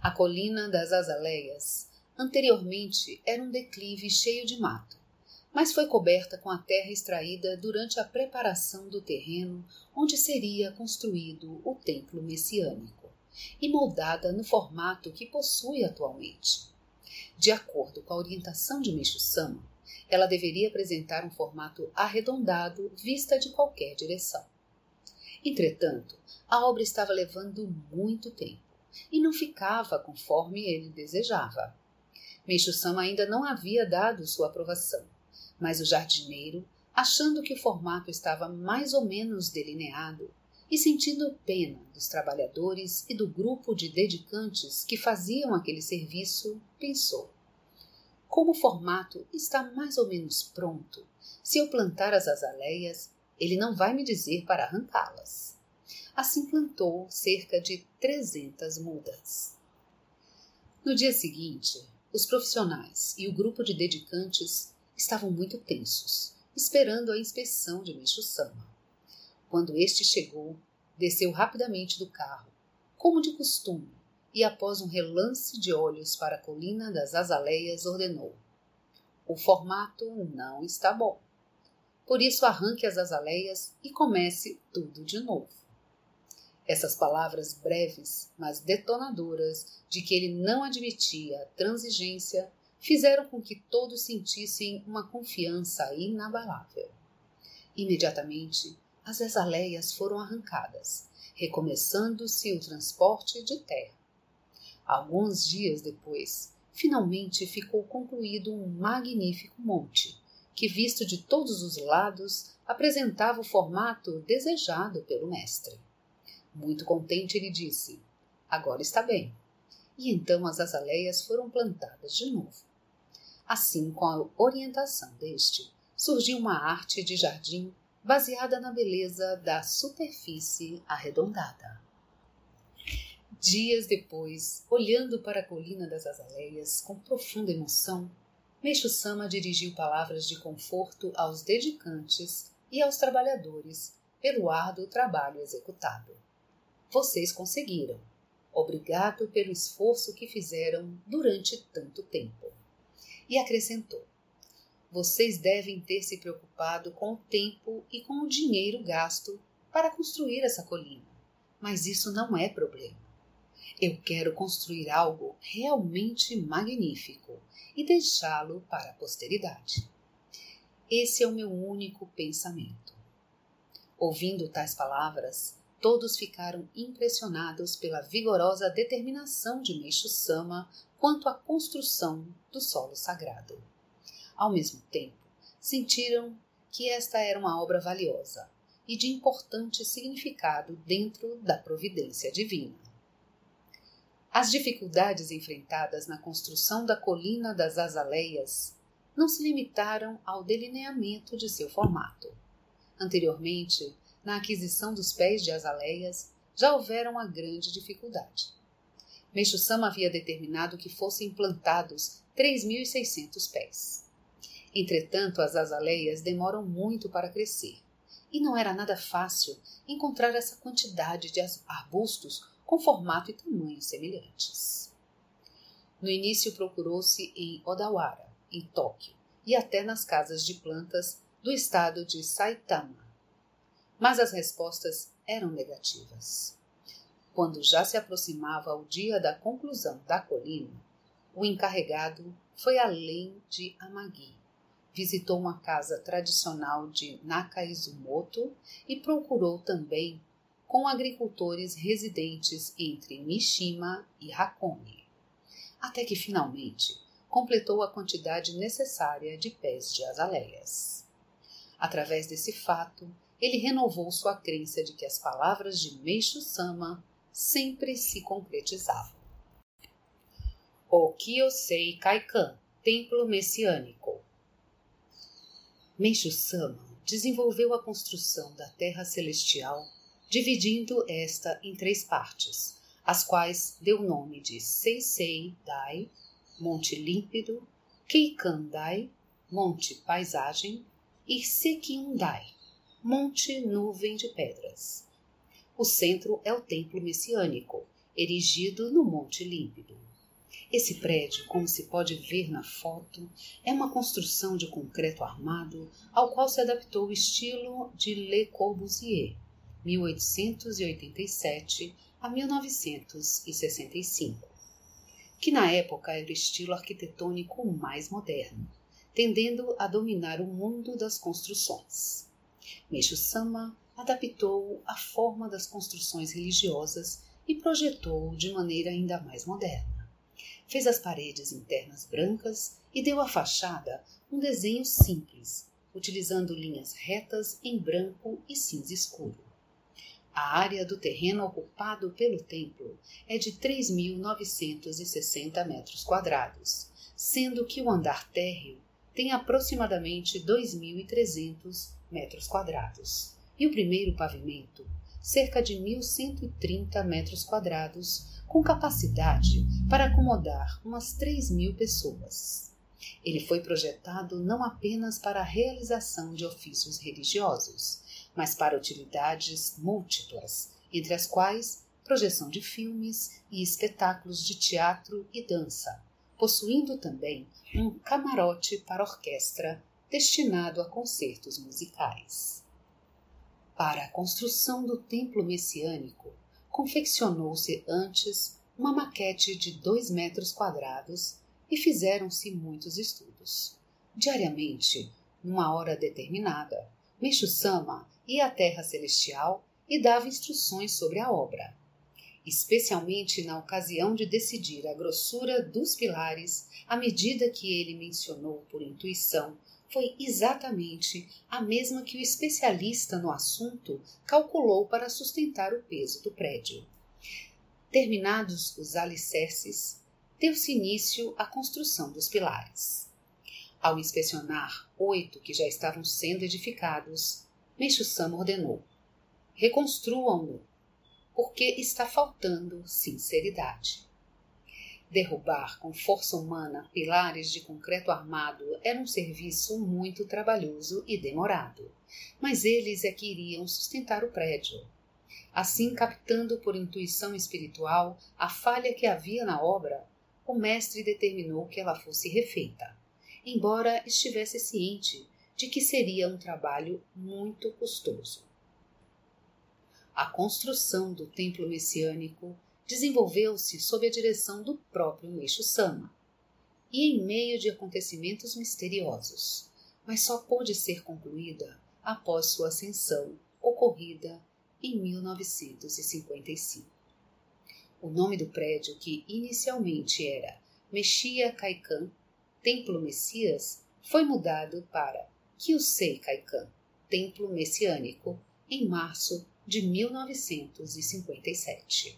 A colina das Azaleias anteriormente era um declive cheio de mato, mas foi coberta com a terra extraída durante a preparação do terreno onde seria construído o templo messiânico e moldada no formato que possui atualmente. De acordo com a orientação de Meixo Sama, ela deveria apresentar um formato arredondado vista de qualquer direção. Entretanto, a obra estava levando muito tempo e não ficava conforme ele desejava. Meixo Sama ainda não havia dado sua aprovação, mas o jardineiro, achando que o formato estava mais ou menos delineado e sentindo pena dos trabalhadores e do grupo de dedicantes que faziam aquele serviço, pensou: como o formato está mais ou menos pronto, se eu plantar as azaleias, ele não vai me dizer para arrancá-las. Assim plantou cerca de 300 mudas. No dia seguinte, os profissionais e o grupo de dedicantes estavam muito tensos, esperando a inspeção de Micho Sama. Quando este chegou, desceu rapidamente do carro, como de costume, e após um relance de olhos para a colina das azaleias, ordenou: O formato não está bom. Por isso, arranque as azaleias e comece tudo de novo. Essas palavras breves, mas detonadoras, de que ele não admitia transigência, fizeram com que todos sentissem uma confiança inabalável. Imediatamente, as azaleias foram arrancadas, recomeçando-se o transporte de terra. Alguns dias depois, finalmente ficou concluído um magnífico monte, que, visto de todos os lados, apresentava o formato desejado pelo mestre. Muito contente, ele disse: Agora está bem. E então as azaleias foram plantadas de novo. Assim, com a orientação deste, surgiu uma arte de jardim baseada na beleza da superfície arredondada. Dias depois, olhando para a colina das azaleias com profunda emoção, Meixo Sama dirigiu palavras de conforto aos dedicantes e aos trabalhadores pelo árduo trabalho executado. Vocês conseguiram. Obrigado pelo esforço que fizeram durante tanto tempo. E acrescentou: Vocês devem ter se preocupado com o tempo e com o dinheiro gasto para construir essa colina, mas isso não é problema. Eu quero construir algo realmente magnífico e deixá-lo para a posteridade. Esse é o meu único pensamento. Ouvindo tais palavras, todos ficaram impressionados pela vigorosa determinação de Meixo Sama quanto à construção do solo sagrado. Ao mesmo tempo, sentiram que esta era uma obra valiosa e de importante significado dentro da providência divina. As dificuldades enfrentadas na construção da colina das azaleias não se limitaram ao delineamento de seu formato. Anteriormente, na aquisição dos pés de azaleias, já houvera uma grande dificuldade. Meixo Sama havia determinado que fossem plantados 3.600 pés. Entretanto, as azaleias demoram muito para crescer, e não era nada fácil encontrar essa quantidade de arbustos com formato e tamanho semelhantes. No início procurou-se em Odawara, em Tóquio, e até nas casas de plantas do estado de Saitama. Mas as respostas eram negativas. Quando já se aproximava o dia da conclusão da colina, o encarregado foi além de Amagi. Visitou uma casa tradicional de Nakaizumoto e procurou também com agricultores residentes entre Mishima e Hakone, até que finalmente completou a quantidade necessária de pés de azaleias. Através desse fato, ele renovou sua crença de que as palavras de Meishu Sama sempre se concretizavam. O Kyosei Kaikan, Templo Messiânico Meishu Sama desenvolveu a construção da Terra Celestial, dividindo esta em três partes, as quais deu o nome de Seisei Dai, Monte Límpido, Keikan Dai, Monte Paisagem e Sekiundai, Monte Nuvem de Pedras. O centro é o Templo Messiânico, erigido no Monte Límpido. Esse prédio, como se pode ver na foto, é uma construção de concreto armado ao qual se adaptou o estilo de Le Corbusier, 1887 a 1965, que na época era o estilo arquitetônico mais moderno tendendo a dominar o mundo das construções. Meishu Sama adaptou a forma das construções religiosas e projetou de maneira ainda mais moderna. Fez as paredes internas brancas e deu à fachada um desenho simples, utilizando linhas retas em branco e cinza escuro. A área do terreno ocupado pelo templo é de 3.960 metros quadrados, sendo que o andar térreo tem aproximadamente 2.300 metros quadrados, e o primeiro pavimento, cerca de 1.130 metros quadrados, com capacidade para acomodar umas 3.000 pessoas. Ele foi projetado não apenas para a realização de ofícios religiosos, mas para utilidades múltiplas, entre as quais projeção de filmes e espetáculos de teatro e dança, possuindo também um camarote para orquestra destinado a concertos musicais. Para a construção do templo messiânico, confeccionou-se antes uma maquete de dois metros quadrados e fizeram-se muitos estudos. Diariamente, numa hora determinada, Meixo Sama ia à Terra Celestial e dava instruções sobre a obra especialmente na ocasião de decidir a grossura dos pilares, a medida que ele mencionou por intuição foi exatamente a mesma que o especialista no assunto calculou para sustentar o peso do prédio. Terminados os alicerces, deu-se início à construção dos pilares. Ao inspecionar oito que já estavam sendo edificados, Meixo Sama ordenou: reconstruam-no porque está faltando sinceridade. Derrubar com força humana pilares de concreto armado era um serviço muito trabalhoso e demorado, mas eles é que iriam sustentar o prédio. Assim, captando por intuição espiritual a falha que havia na obra, o mestre determinou que ela fosse refeita, embora estivesse ciente de que seria um trabalho muito custoso. A construção do templo messiânico desenvolveu-se sob a direção do próprio Meixo Sama e em meio de acontecimentos misteriosos, mas só pôde ser concluída após sua ascensão, ocorrida em 1955. O nome do prédio, que inicialmente era Mexia Kaikan, Templo Messias, foi mudado para Kyusei Kaikan, Templo Messiânico, em março de 1957.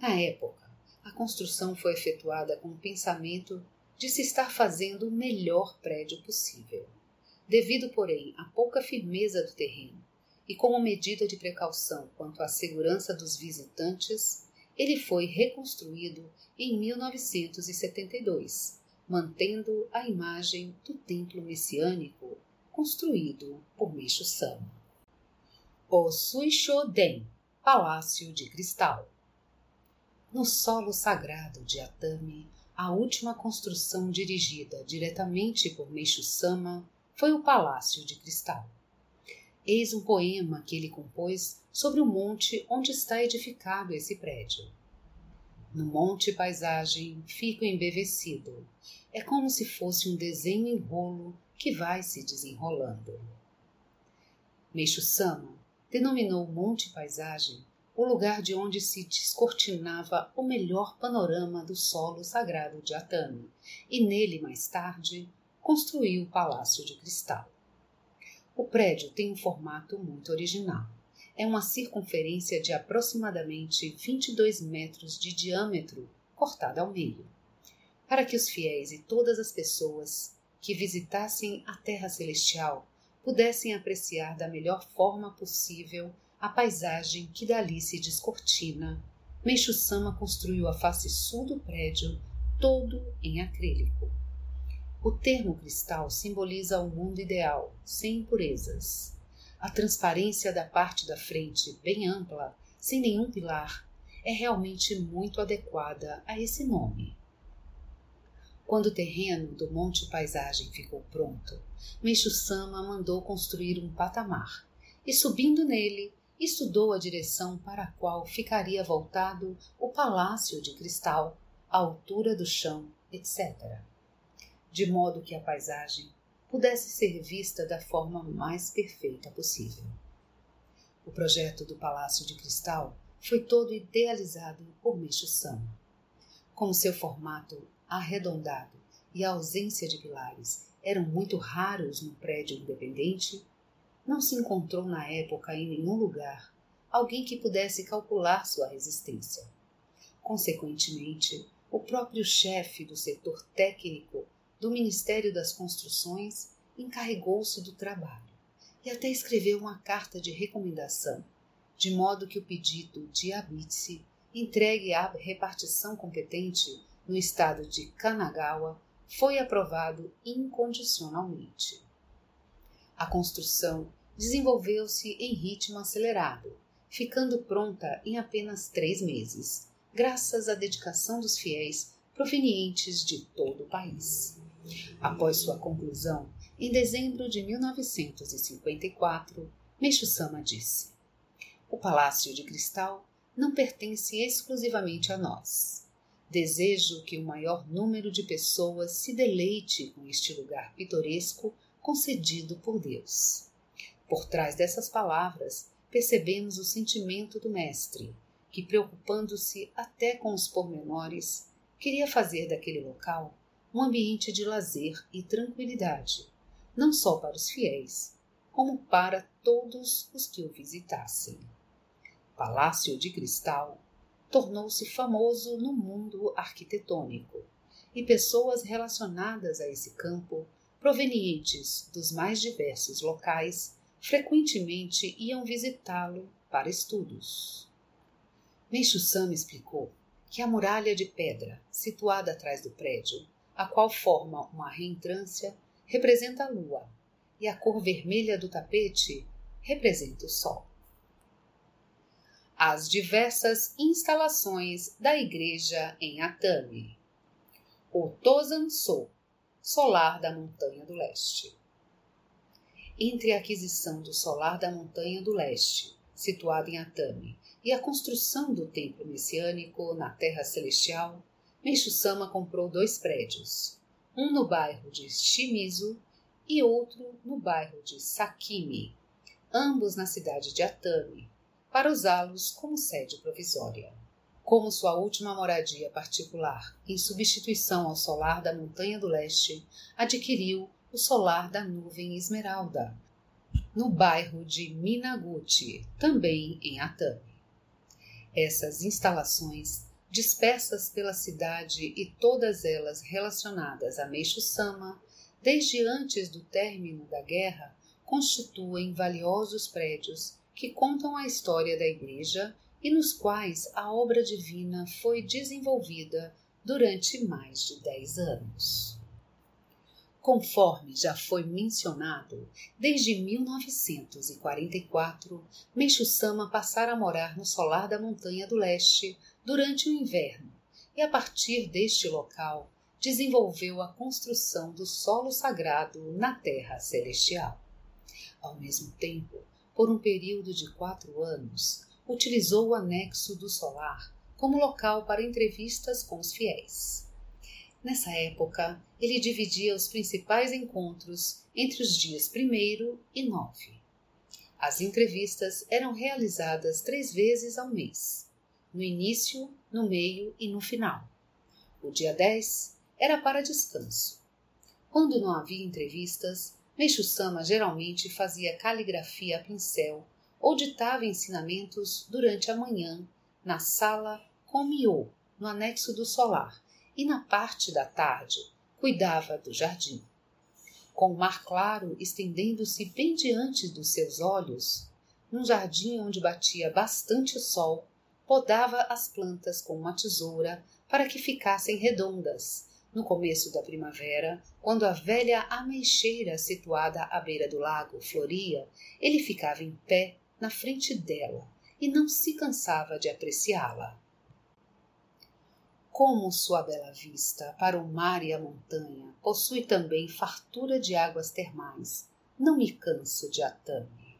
Na época, a construção foi efetuada com o pensamento de se estar fazendo o melhor prédio possível. Devido, porém, à pouca firmeza do terreno e como medida de precaução quanto à segurança dos visitantes, ele foi reconstruído em 1972, mantendo a imagem do templo messiânico construído por Meishu Sama o Suishoden, Palácio de Cristal. No solo sagrado de Atami, a última construção dirigida diretamente por Meishu Sama foi o Palácio de Cristal. Eis um poema que ele compôs sobre o monte onde está edificado esse prédio. No monte paisagem fico embevecido. É como se fosse um desenho em rolo que vai se desenrolando. Meixo Sama denominou Monte Paisagem o lugar de onde se descortinava o melhor panorama do solo sagrado de Atami, e nele, mais tarde, construiu o Palácio de Cristal. O prédio tem um formato muito original. é uma circunferência de aproximadamente 22 metros de diâmetro cortada ao meio, para que os fiéis e todas as pessoas que visitassem a Terra Celestial pudessem apreciar da melhor forma possível a paisagem que dali se descortina. Meixo Sama construiu a face sul do prédio todo em acrílico. O termo cristal simboliza o mundo ideal, sem impurezas. A transparência da parte da frente, bem ampla, sem nenhum pilar, é realmente muito adequada a esse nome. Quando o terreno do Monte Paisagem ficou pronto, Meixo Sama mandou construir um patamar e, subindo nele, estudou a direção para a qual ficaria voltado o palácio de cristal, a altura do chão, etc. De modo que a paisagem pudesse ser vista da forma mais perfeita possível. O projeto do Palácio de Cristal foi todo idealizado por Meixo Sama. Como seu formato arredondado e a ausência de pilares eram muito raros no prédio independente, não se encontrou na época em nenhum lugar alguém que pudesse calcular sua resistência. Consequentemente, o próprio chefe do setor técnico do Ministério das Construções encarregou-se do trabalho e até escreveu uma carta de recomendação, de modo que o pedido de Abitse entregue à repartição competente no estado de Kanagawa, foi aprovado incondicionalmente. A construção desenvolveu-se em ritmo acelerado, ficando pronta em apenas três meses, graças à dedicação dos fiéis provenientes de todo o país. Após sua conclusão, em dezembro de 1954, Meixo Sama disse: O Palácio de Cristal não pertence exclusivamente a nós. Desejo que o maior número de pessoas se deleite com este lugar pitoresco concedido por Deus. Por trás dessas palavras, percebemos o sentimento do Mestre, que, preocupando-se até com os pormenores, queria fazer daquele local um ambiente de lazer e tranquilidade, não só para os fiéis, como para todos os que o visitassem. Palácio de Cristal tornou-se famoso no mundo arquitetônico, e pessoas relacionadas a esse campo, provenientes dos mais diversos locais, frequentemente iam visitá-lo para estudos. Meixo Sama explicou que a muralha de pedra, situada atrás do prédio, a qual forma uma reentrância, representa a lua, e a cor vermelha do tapete representa o sol as diversas instalações da igreja em Atami. O Tozanso, solar da Montanha do Leste. Entre a aquisição do solar da Montanha do Leste, situado em Atami, e a construção do templo messiânico na Terra Celestial, Meishu Sama comprou dois prédios, um no bairro de Shimizu e outro no bairro de Sakimi, ambos na cidade de Atami, para usá-los como sede provisória. Como sua última moradia particular, em substituição ao solar da Montanha do Leste, adquiriu o solar da Nuvem Esmeralda, no bairro de Minaguchi, também em Atami. Essas instalações, dispersas pela cidade e todas elas relacionadas a Meixo Sama, desde antes do término da guerra, constituem valiosos prédios que contam a história da Igreja e nos quais a obra divina foi desenvolvida durante mais de dez anos. Conforme já foi mencionado, desde 1944, Meixo Sama passara a morar no solar da Montanha do Leste durante o inverno e, a partir deste local, desenvolveu a construção do solo sagrado na Terra Celestial. Ao mesmo tempo, por um período de quatro anos, utilizou o anexo do solar como local para entrevistas com os fiéis. Nessa época, ele dividia os principais encontros entre os dias 1 e 9. As entrevistas eram realizadas três vezes ao mês, no início, no meio e no final. O dia 10 era para descanso. Quando não havia entrevistas, Meixo Sama geralmente fazia caligrafia a pincel ou ditava ensinamentos durante a manhã na sala Comiô, no anexo do solar, e na parte da tarde cuidava do jardim. Com o mar claro estendendo-se bem diante dos seus olhos, num jardim onde batia bastante sol, podava as plantas com uma tesoura para que ficassem redondas. No começo da primavera, quando a velha ameixeira situada à beira do lago floria, ele ficava em pé na frente dela e não se cansava de apreciá-la. Como sua bela vista para o mar e a montanha possui também fartura de águas termais, não me canso de Atami.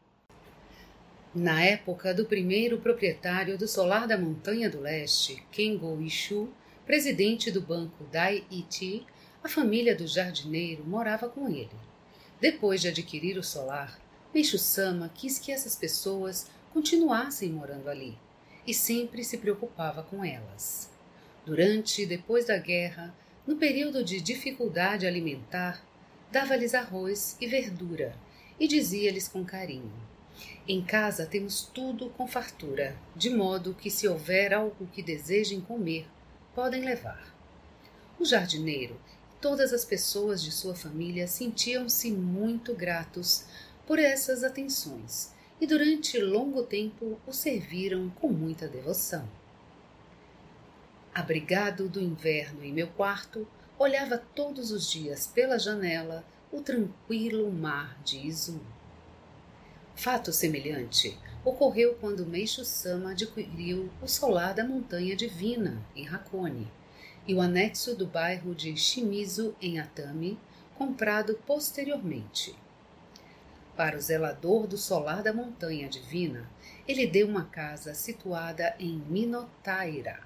Na época do primeiro proprietário do solar da Montanha do Leste, Kengo Ishu, presidente do banco Dai Iti, a família do jardineiro morava com ele. Depois de adquirir o solar, Meishu Sama quis que essas pessoas continuassem morando ali e sempre se preocupava com elas. Durante e depois da guerra, no período de dificuldade alimentar, dava-lhes arroz e verdura e dizia-lhes com carinho: em casa temos tudo com fartura, de modo que se houver algo que desejem comer, podem levar. O jardineiro e todas as pessoas de sua família sentiam-se muito gratos por essas atenções e durante longo tempo o serviram com muita devoção. Abrigado do inverno em meu quarto, olhava todos os dias pela janela o tranquilo mar de Izumi. Fato semelhante ocorreu quando Meishu Sama adquiriu o solar da Montanha Divina, em Hakone, e o anexo do bairro de Shimizu, em Atami, comprado posteriormente. Para o zelador do solar da Montanha Divina, ele deu uma casa situada em Minotaira,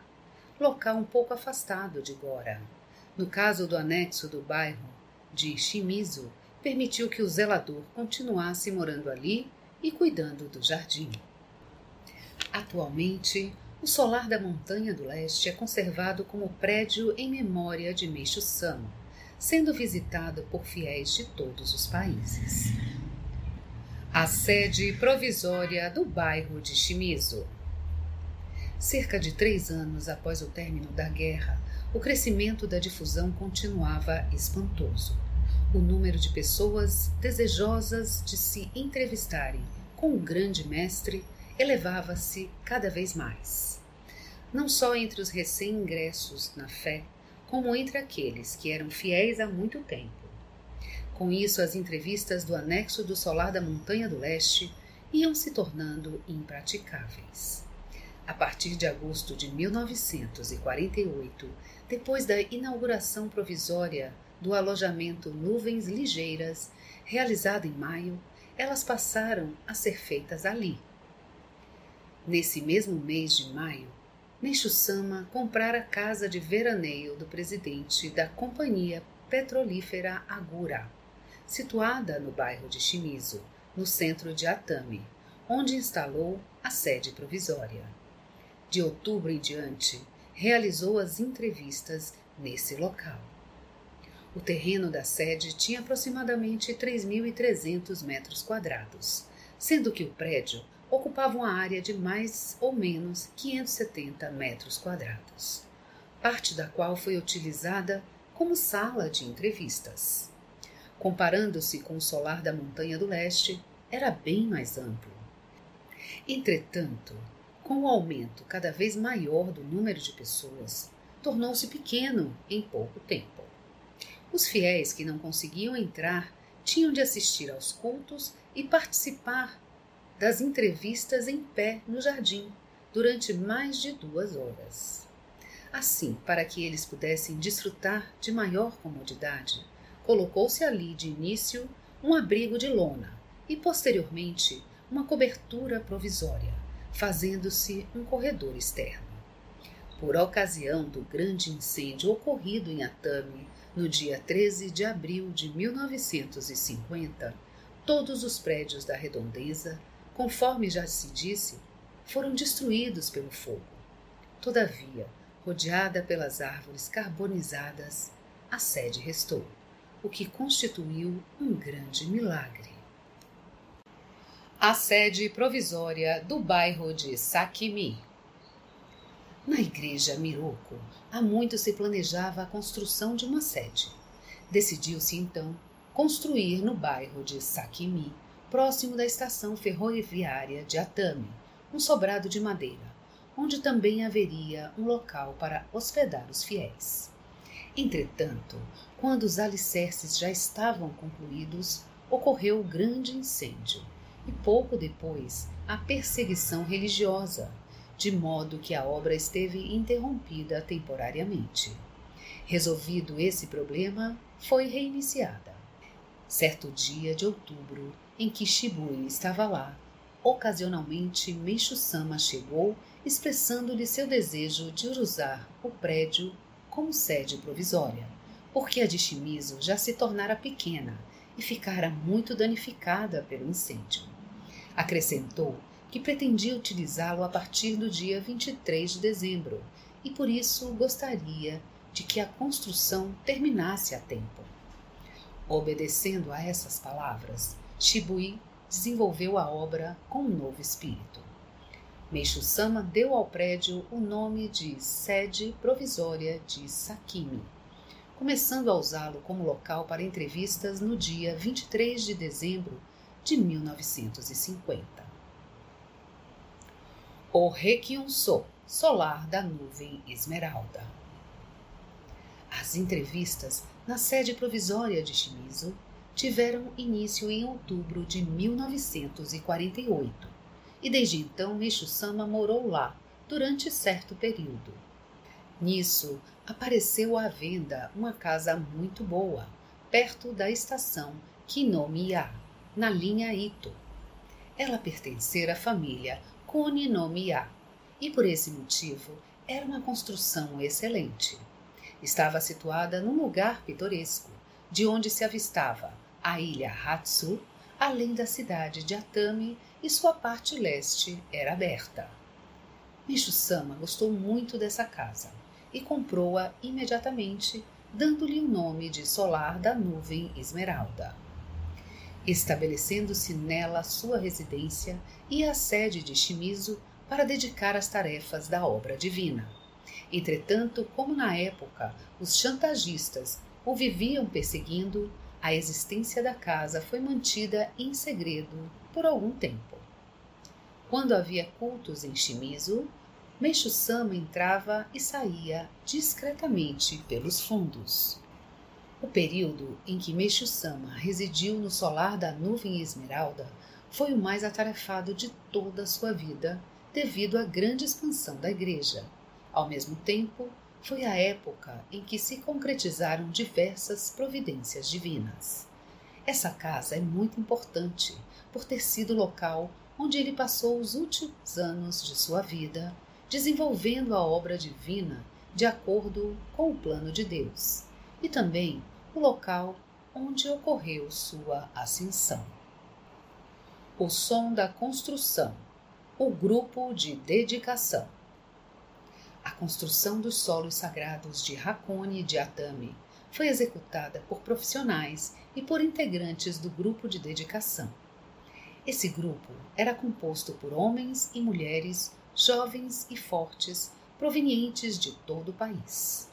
local um pouco afastado de Gora. No caso do anexo do bairro de Shimizu, permitiu que o zelador continuasse morando ali e cuidando do jardim. Atualmente, o solar da Montanha do Leste é conservado como prédio em memória de Meixo Sama, sendo visitado por fiéis de todos os países. A sede provisória do bairro de Shimizu. Cerca de três anos após o término da guerra, o crescimento da difusão continuava espantoso o número de pessoas desejosas de se entrevistarem com o grande mestre elevava-se cada vez mais. Não só entre os recém-ingressos na fé, como entre aqueles que eram fiéis há muito tempo. Com isso, as entrevistas do anexo do Solar da Montanha do Leste iam se tornando impraticáveis. A partir de agosto de 1948, depois da inauguração provisória do alojamento Nuvens Ligeiras, realizado em maio, elas passaram a ser feitas ali. Nesse mesmo mês de maio, Sama comprara a casa de veraneio do presidente da Companhia Petrolífera Agura, situada no bairro de Shimizu, no centro de Atami, onde instalou a sede provisória. De outubro em diante, realizou as entrevistas nesse local. O terreno da sede tinha aproximadamente 3.300 metros quadrados, sendo que o prédio ocupava uma área de mais ou menos 570 metros quadrados, parte da qual foi utilizada como sala de entrevistas. Comparando-se com o solar da Montanha do Leste, era bem mais amplo. Entretanto, com o aumento cada vez maior do número de pessoas, tornou-se pequeno em pouco tempo. Os fiéis que não conseguiam entrar tinham de assistir aos cultos e participar das entrevistas em pé no jardim durante mais de duas horas. Assim, para que eles pudessem desfrutar de maior comodidade, colocou-se ali de início um abrigo de lona e, posteriormente, uma cobertura provisória, fazendo-se um corredor externo. Por ocasião do grande incêndio ocorrido em Atami no dia 13 de abril de 1950, todos os prédios da redondeza, conforme já se disse, foram destruídos pelo fogo. Todavia, rodeada pelas árvores carbonizadas, a sede restou, o que constituiu um grande milagre. A sede provisória do bairro de Sakimi. Na igreja Miroco, há muito se planejava a construção de uma sede. Decidiu-se então construir no bairro de Sakimi, próximo da estação ferroviária de Atami, um sobrado de madeira, onde também haveria um local para hospedar os fiéis. Entretanto, quando os alicerces já estavam concluídos, ocorreu o grande incêndio e pouco depois a perseguição religiosa, de modo que a obra esteve interrompida temporariamente. Resolvido esse problema, foi reiniciada. Certo dia de outubro, em que Shibui estava lá, ocasionalmente Meishu-sama chegou, expressando-lhe seu desejo de usar o prédio como sede provisória, porque a de Shimizu já se tornara pequena e ficara muito danificada pelo incêndio. Acrescentou que pretendia utilizá-lo a partir do dia 23 de dezembro e por isso gostaria de que a construção terminasse a tempo. Obedecendo a essas palavras, Shibui desenvolveu a obra com um novo espírito. Meishu Sama deu ao prédio o nome de Sede Provisória de Sakimi, começando a usá-lo como local para entrevistas no dia 23 de dezembro de 1950. O Rekyunso, solar da nuvem esmeralda. As entrevistas na sede provisória de Shimizu tiveram início em outubro de 1948 e desde então Meishu-sama morou lá durante certo período. Nisso, apareceu à venda uma casa muito boa, perto da estação Kinomiya, na linha Ito. Ela pertencera à família Koninomiya e por esse motivo era uma construção excelente. Estava situada num lugar pitoresco, de onde se avistava a ilha Hatsu, além da cidade de Atami e sua parte leste era aberta. Micho-sama gostou muito dessa casa e comprou-a imediatamente, dando-lhe o nome de Solar da Nuvem Esmeralda. Estabelecendo-se nela sua residência e a sede de Shimizu para dedicar as tarefas da obra divina. Entretanto, como na época os chantagistas o viviam perseguindo, a existência da casa foi mantida em segredo por algum tempo. Quando havia cultos em Shimizu, Meishu-sama entrava e saía discretamente pelos fundos. O período em que Meishu-sama residiu no solar da nuvem esmeralda foi o mais atarefado de toda a sua vida, devido à grande expansão da igreja. Ao mesmo tempo, foi a época em que se concretizaram diversas providências divinas. Essa casa é muito importante por ter sido o local onde ele passou os últimos anos de sua vida desenvolvendo a obra divina de acordo com o plano de Deus, e também o local onde ocorreu sua ascensão. O som da construção, o grupo de dedicação. A construção dos solos sagrados de Hakone e de Atami foi executada por profissionais e por integrantes do grupo de dedicação. Esse grupo era composto por homens e mulheres jovens e fortes, provenientes de todo o país.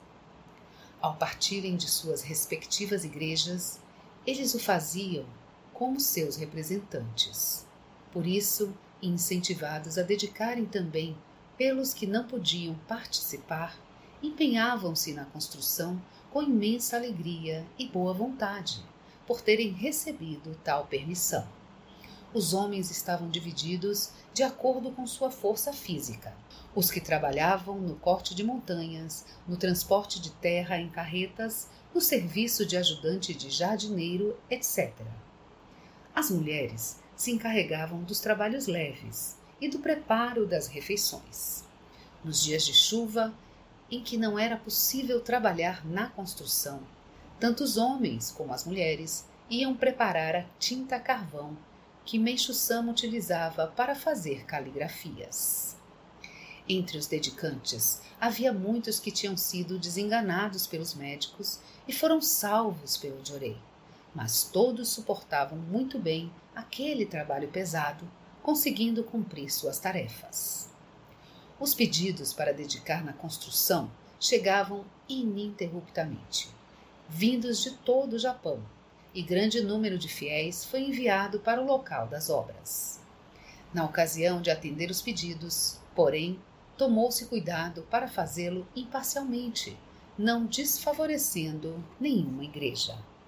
Ao partirem de suas respectivas igrejas, eles o faziam como seus representantes. Por isso, incentivados a dedicarem também pelos que não podiam participar, empenhavam-se na construção com imensa alegria e boa vontade, por terem recebido tal permissão os homens estavam divididos de acordo com sua força física. Os que trabalhavam no corte de montanhas, no transporte de terra em carretas, no serviço de ajudante de jardineiro, etc. As mulheres se encarregavam dos trabalhos leves e do preparo das refeições. Nos dias de chuva, em que não era possível trabalhar na construção, tanto os homens como as mulheres iam preparar a tinta carvão que Meixo Sama utilizava para fazer caligrafias. Entre os dedicantes, havia muitos que tinham sido desenganados pelos médicos e foram salvos pelo Jorei. mas todos suportavam muito bem aquele trabalho pesado, conseguindo cumprir suas tarefas. Os pedidos para dedicar na construção chegavam ininterruptamente, vindos de todo o Japão, e grande número de fiéis foi enviado para o local das obras. Na ocasião de atender os pedidos, porém, tomou-se cuidado para fazê-lo imparcialmente, não desfavorecendo nenhuma igreja.